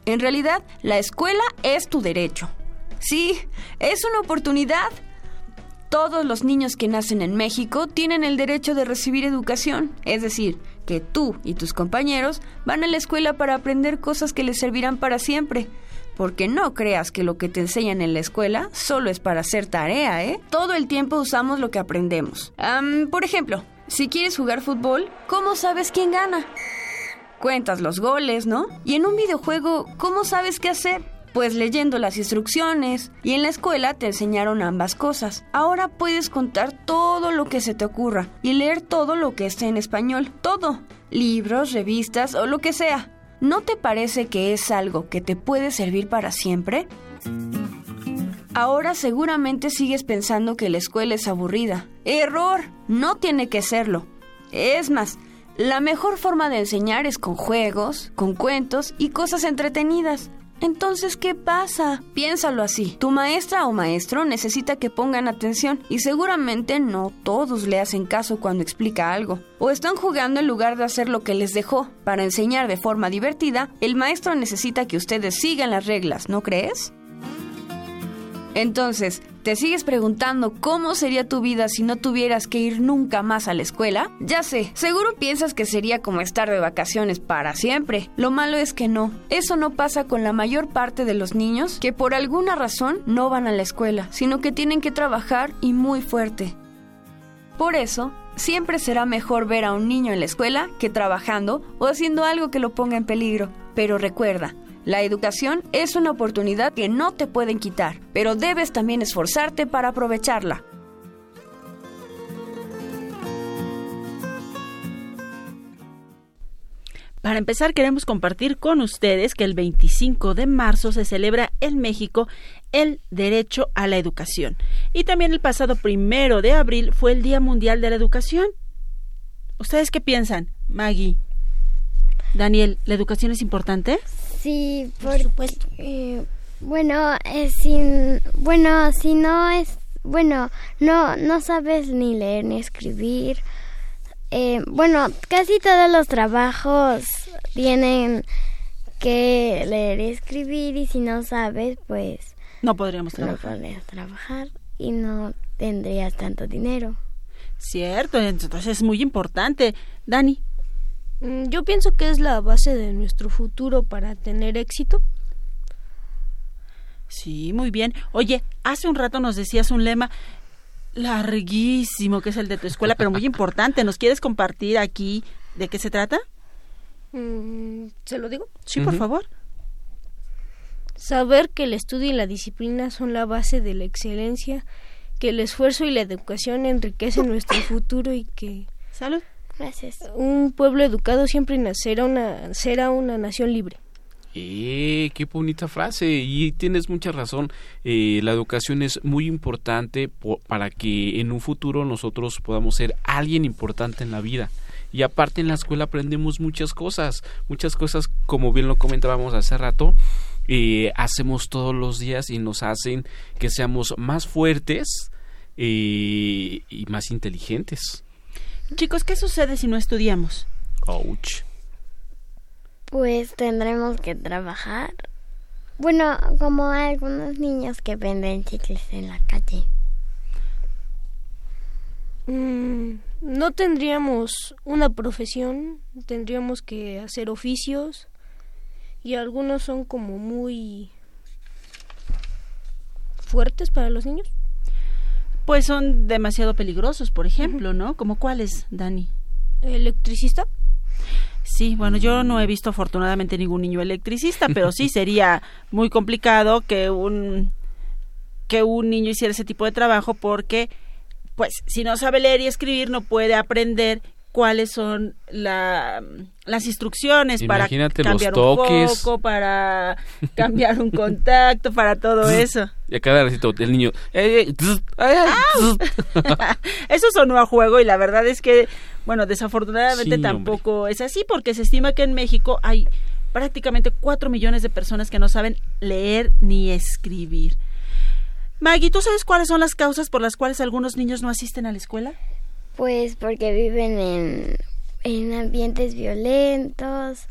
En realidad, la escuela es tu derecho. Sí, es una oportunidad. Todos los niños que nacen en México tienen el derecho de recibir educación, es decir, que tú y tus compañeros van a la escuela para aprender cosas que les servirán para siempre. Porque no creas que lo que te enseñan en la escuela solo es para hacer tarea, ¿eh? Todo el tiempo usamos lo que aprendemos. Por ejemplo, si quieres jugar fútbol, ¿cómo sabes quién gana? Cuentas los goles, ¿no? Y en un videojuego, ¿cómo sabes qué hacer? Pues leyendo las instrucciones. Y en la escuela te enseñaron ambas cosas. Ahora puedes contar todo lo que se te ocurra y leer todo lo que esté en español. Todo. Libros, revistas o lo que sea. ¿No te parece que es algo que te puede servir para siempre? Ahora seguramente sigues pensando que la escuela es aburrida. Error. No tiene que serlo. Es más, la mejor forma de enseñar es con juegos, con cuentos y cosas entretenidas. Entonces, ¿qué pasa? Piénsalo así. Tu maestra o maestro necesita que pongan atención y seguramente no todos le hacen caso cuando explica algo. O están jugando en lugar de hacer lo que les dejó. Para enseñar de forma divertida, el maestro necesita que ustedes sigan las reglas, ¿no crees? Entonces, ¿te sigues preguntando cómo sería tu vida si no tuvieras que ir nunca más a la escuela? Ya sé, seguro piensas que sería como estar de vacaciones para siempre. Lo malo es que no. Eso no pasa con la mayor parte de los niños que por alguna razón no van a la escuela, sino que tienen que trabajar y muy fuerte. Por eso, siempre será mejor ver a un niño en la escuela que trabajando o haciendo algo que lo ponga en peligro. Pero recuerda, la educación es una oportunidad que no te pueden quitar, pero debes también esforzarte para aprovecharla. Para empezar, queremos compartir con ustedes que el 25 de marzo se celebra en México el derecho a la educación. Y también el pasado primero de abril fue el Día Mundial de la Educación. ¿Ustedes qué piensan, Maggie? Daniel, ¿la educación es importante? Sí, por, supuesto. bueno, eh, sin, bueno, si no es, bueno, no, no sabes ni leer ni escribir. Eh, bueno, casi todos los trabajos tienen que leer y escribir y si no sabes, pues no podríamos trabajar. No podrías trabajar y no tendrías tanto dinero. Cierto, entonces es muy importante. Dani. Mm, Yo pienso que es la base de nuestro futuro para tener éxito. Sí, muy bien. Oye, hace un rato nos decías un lema larguísimo que es el de tu escuela, pero muy [laughs] importante. ¿Nos quieres compartir aquí de qué se trata? Mm, ¿Se lo digo? Sí, por favor. Saber que el estudio y la disciplina son la base de la excelencia, que el esfuerzo y la educación enriquecen [laughs] nuestro futuro y que... Salud. Gracias. Un pueblo educado siempre nacerá una, será una nación libre. Eh, qué bonita frase y tienes mucha razón. Eh, la educación es muy importante para que en un futuro nosotros podamos ser alguien importante en la vida. Y aparte en la escuela aprendemos muchas cosas, muchas cosas como bien lo comentábamos hace rato, eh, hacemos todos los días y nos hacen que seamos más fuertes eh, y más inteligentes. Chicos, ¿qué sucede si no estudiamos? Ouch. Pues tendremos que trabajar. Bueno, como algunos niños que venden chicles en la calle. Mm, no tendríamos una profesión, tendríamos que hacer oficios y algunos son como muy fuertes para los niños. Pues son demasiado peligrosos, por ejemplo, ¿no? ¿Como cuáles, Dani? ¿Electricista? Sí, bueno, yo no he visto afortunadamente ningún niño electricista, pero sí [laughs] sería muy complicado que un que un niño hiciera ese tipo de trabajo porque pues si no sabe leer y escribir no puede aprender cuáles son la, las instrucciones Imagínate para cambiar los un foco, para cambiar un contacto, para todo eso. Y a cada ratito el niño. "Eh, eh, tss, ay, ay, tss". Eso sonó a juego y la verdad es que, bueno, desafortunadamente Sí, tampoco es así porque se estima que en México hay prácticamente cuatro millones de personas que no saben leer ni escribir. Maggie, ¿tú sabes cuáles son las causas por las cuales algunos niños no asisten a la escuela? Pues porque viven en, en ambientes violentos,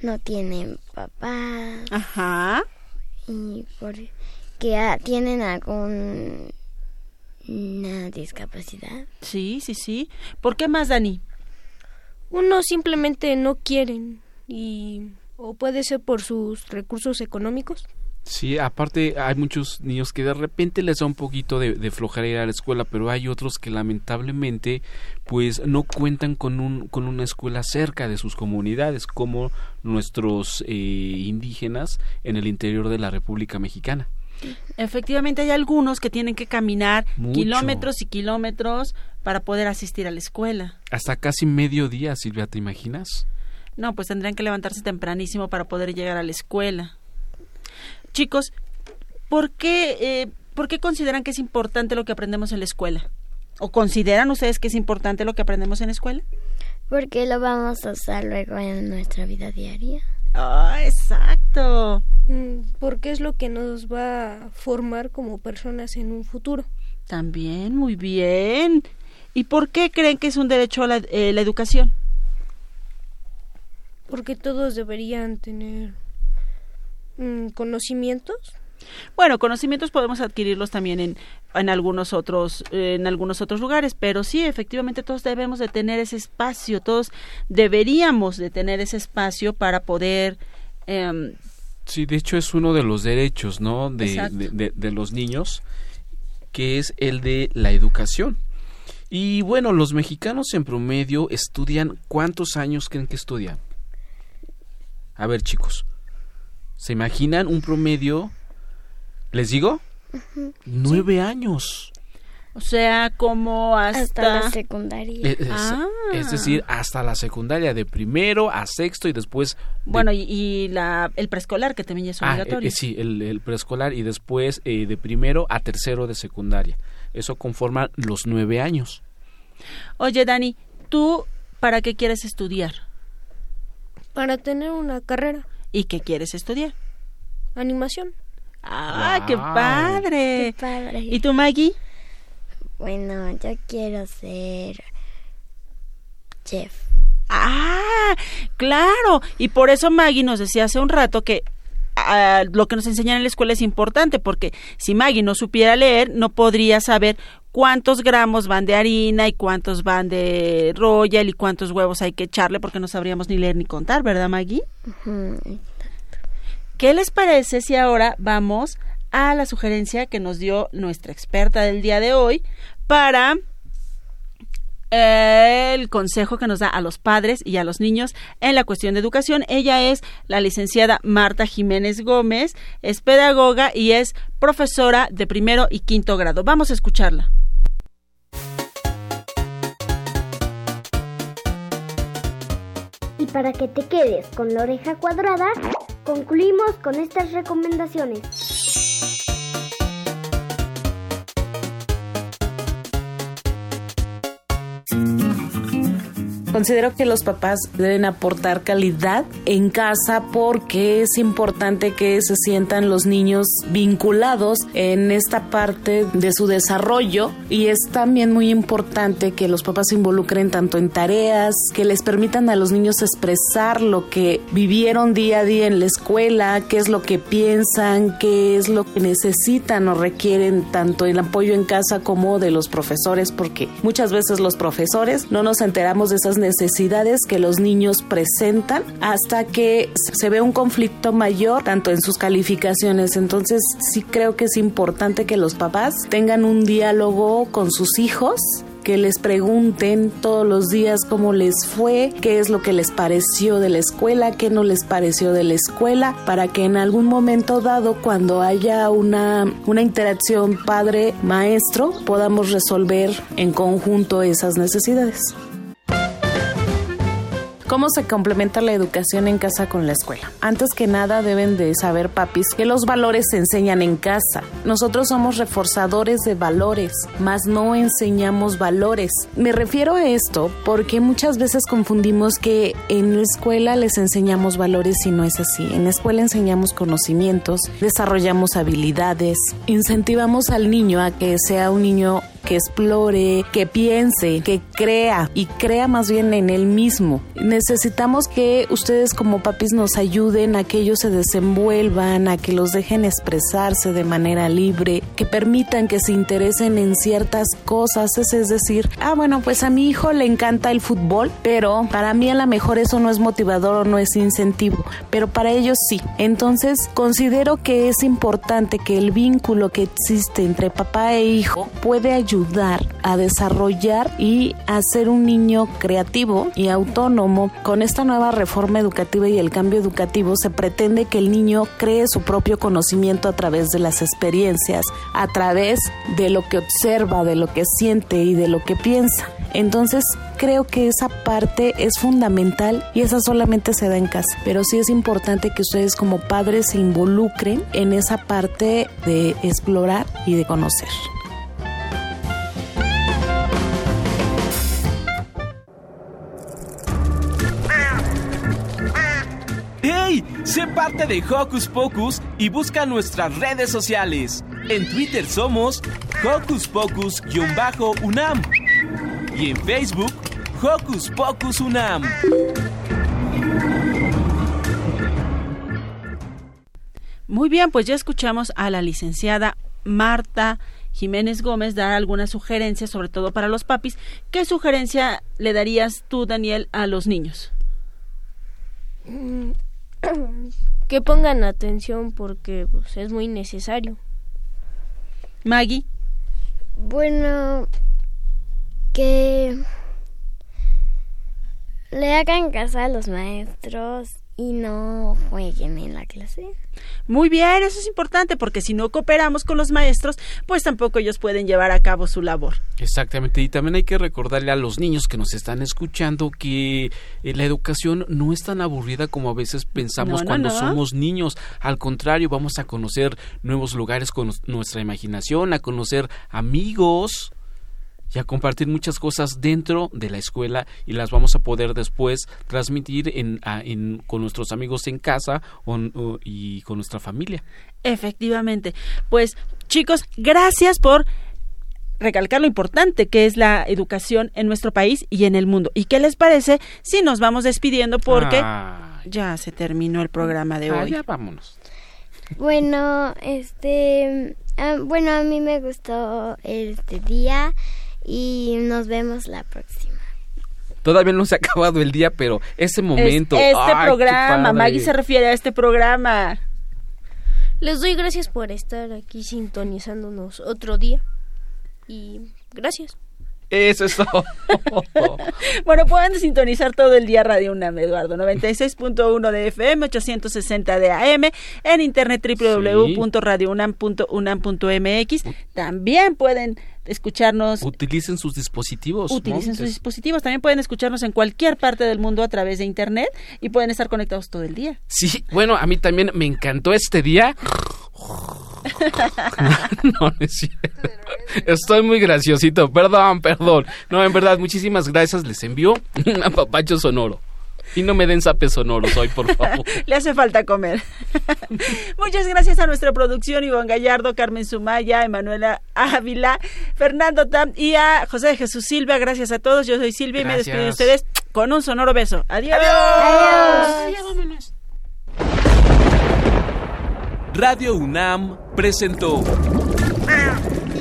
no tienen papás. Ajá. Y porque tienen alguna discapacidad. Sí, sí, sí. ¿Por qué más, Dani? Unos simplemente no quieren y o puede ser por sus recursos económicos. Sí, aparte hay muchos niños que de repente les da un poquito de, de, flojera ir a la escuela, pero hay otros que lamentablemente pues no cuentan con, un, con una escuela cerca de sus comunidades, como nuestros eh, indígenas en el interior de la República Mexicana. Efectivamente hay algunos que tienen que caminar Mucho. kilómetros y kilómetros para poder asistir a la escuela. Hasta casi medio día, Silvia, ¿te imaginas? No, pues tendrían que levantarse tempranísimo para poder llegar a la escuela. Chicos, ¿por qué, eh, ¿por qué consideran que es importante lo que aprendemos en la escuela? ¿O consideran ustedes que es importante lo que aprendemos en la escuela? Porque lo vamos a usar luego en nuestra vida diaria. Ah, oh, exacto. Porque es lo que nos va a formar como personas en un futuro. También, muy bien. ¿Y por qué creen que es un derecho a la, eh, la educación? Porque todos deberían tener mm, conocimientos. Bueno, conocimientos podemos adquirirlos también en, en algunos otros en algunos otros lugares, pero sí, efectivamente todos debemos de tener ese espacio, todos deberíamos de tener ese espacio para poder eh, Sí, de hecho es uno de los derechos, ¿no? De, de, de, de, los niños, que es el de la educación. Y bueno, los mexicanos en promedio estudian, ¿cuántos años creen que estudian? A ver, chicos, ¿se imaginan un promedio? ¿Les digo? Uh -huh. Nueve sí. años. O sea, como hasta, hasta la secundaria. Es, ah. es, decir, hasta la secundaria, de primero a sexto y después... De... Bueno, y, y la, el preescolar, que también es obligatorio. Ah, eh, sí, el, el, preescolar y después eh, de primero a tercero de secundaria. Eso conforma los nueve años. Oye, Dani, ¿tú para qué quieres estudiar? Para tener una carrera. ¿Y qué quieres estudiar? Animación. ¡Ah, wow. qué padre! Qué padre. ¿Y tú, Maggie? Bueno, yo quiero ser chef. Ah, claro. Y por eso Maggie nos decía hace un rato que uh, lo que nos enseñan en la escuela es importante, porque si Maggie no supiera leer, no podría saber cuántos gramos van de harina y cuántos van de royal y cuántos huevos hay que echarle, porque no sabríamos ni leer ni contar, ¿verdad, Maggie? Uh -huh. ¿Qué les parece si ahora vamos a la sugerencia que nos dio nuestra experta del día de hoy para el consejo que nos da a los padres y a los niños en la cuestión de educación. Ella es la licenciada Marta Jiménez Gómez, es pedagoga y es profesora de primero y quinto grado. Vamos a escucharla. Para que te quedes con la oreja cuadrada, concluimos con estas recomendaciones. Considero que los papás deben aportar calidad en casa porque es importante que se sientan los niños vinculados en esta parte de su desarrollo y es también muy importante que los papás se involucren tanto en tareas, que les permitan a los niños expresar lo que vivieron día a día en la escuela, qué es lo que piensan, qué es lo que necesitan o requieren tanto el apoyo en casa como de los profesores porque muchas veces los profesores no nos enteramos de esas necesidades que los niños presentan hasta que se ve un conflicto mayor tanto en sus calificaciones. Entonces sí creo que es importante que los papás tengan un diálogo con sus hijos que les pregunten todos los días cómo les fue, qué es lo que les pareció de la escuela, qué no les pareció de la escuela, para que en algún momento dado, cuando haya una, una interacción padre-maestro, podamos resolver en conjunto esas necesidades. ¿Cómo se complementa la educación en casa con la escuela? Antes que nada deben de saber, papis, que los valores se enseñan en casa. Nosotros somos reforzadores de valores, mas no enseñamos valores. Me refiero a esto porque muchas veces confundimos que en la escuela les enseñamos valores y no es así. En la escuela enseñamos conocimientos, desarrollamos habilidades, incentivamos al niño a que sea un niño que explore, que piense, que crea y crea más bien en él mismo. Necesitamos que ustedes como papis nos ayuden a que ellos se desenvuelvan, a que los dejen expresarse de manera libre, que permitan que se interesen en ciertas cosas, es decir, ah bueno, pues a mi hijo le encanta el fútbol, pero para mí a lo mejor eso no es motivador o no es incentivo, pero para ellos sí. Entonces considero que es importante que el vínculo que existe entre papá e hijo puede ayudar a desarrollar y a ser un niño creativo y autónomo. Con esta nueva reforma educativa y el cambio educativo se pretende que el niño cree su propio conocimiento a través de las experiencias, a través de lo que observa, de lo que siente y de lo que piensa. Entonces creo que esa parte es fundamental y esa solamente se da en casa. Pero sí es importante que ustedes como padres se involucren en esa parte de explorar y de conocer. Sé parte de Hocus Pocus y busca nuestras redes sociales. En Twitter somos Hocus Pocus-UNAM y en Facebook Hocus Pocus UNAM. Muy bien, pues ya escuchamos a la licenciada Marta Jiménez Gómez dar algunas sugerencias, sobre todo para los papis. ¿Qué sugerencia le darías tú, Daniel, a los niños? [clears throat] Que pongan atención porque pues, es muy necesario. Maggie. Bueno, que le hagan caso a los maestros y no jueguen en la clase. Muy bien, eso es importante porque si no cooperamos con los maestros, pues tampoco ellos pueden llevar a cabo su labor. Exactamente, y también hay que recordarle a los niños que nos están escuchando que eh, la educación no es tan aburrida como a veces pensamos No, no, cuando no. somos niños. Al contrario, vamos a conocer nuevos lugares con nuestra imaginación, a conocer amigos y a compartir muchas cosas dentro de la escuela y las vamos a poder después transmitir en, a- en- con nuestros amigos en casa o- o- y con nuestra familia. Efectivamente. Pues chicos, gracias por recalcar lo importante que es la educación en nuestro país y en el mundo. ¿Y qué les parece si nos vamos despidiendo porque Ay. ya se terminó el programa de Ah, hoy? ya vámonos. Bueno, este, ah, bueno, a mí me gustó este día y nos vemos la próxima. Todavía no se ha acabado el día, pero ese momento. Es- este ¡ay, qué programa! Maggie se refiere a este programa. Les doy gracias por estar aquí sintonizándonos otro día. Y gracias. Eso es todo. [laughs] Bueno, pueden sintonizar todo el día Radio UNAM, Eduardo. 96.1 de FM, 860 de AM, en internet www.radiounam.unam.mx. También pueden escucharnos Utilicen sus dispositivos. utilicen sus dispositivos. También pueden escucharnos en cualquier parte del mundo a través de Internet y pueden estar conectados todo el día. Sí, bueno, a mí también me encantó este día. [laughs] no, no es cierto. Estoy muy graciosito, perdón, perdón. No, en verdad, muchísimas gracias. Les envío un apapacho sonoro. Y no me den zapes sonoros hoy, por favor. [laughs] Le hace falta comer. [laughs] Muchas gracias a nuestra producción, Iván Gallardo, Carmen Sumaya, Emanuela Ávila, Fernando Tam y a José de Jesús Silva. Gracias a todos. Yo soy Silvia y me despido de ustedes con un sonoro beso. Adiós. Radio UNAM presentó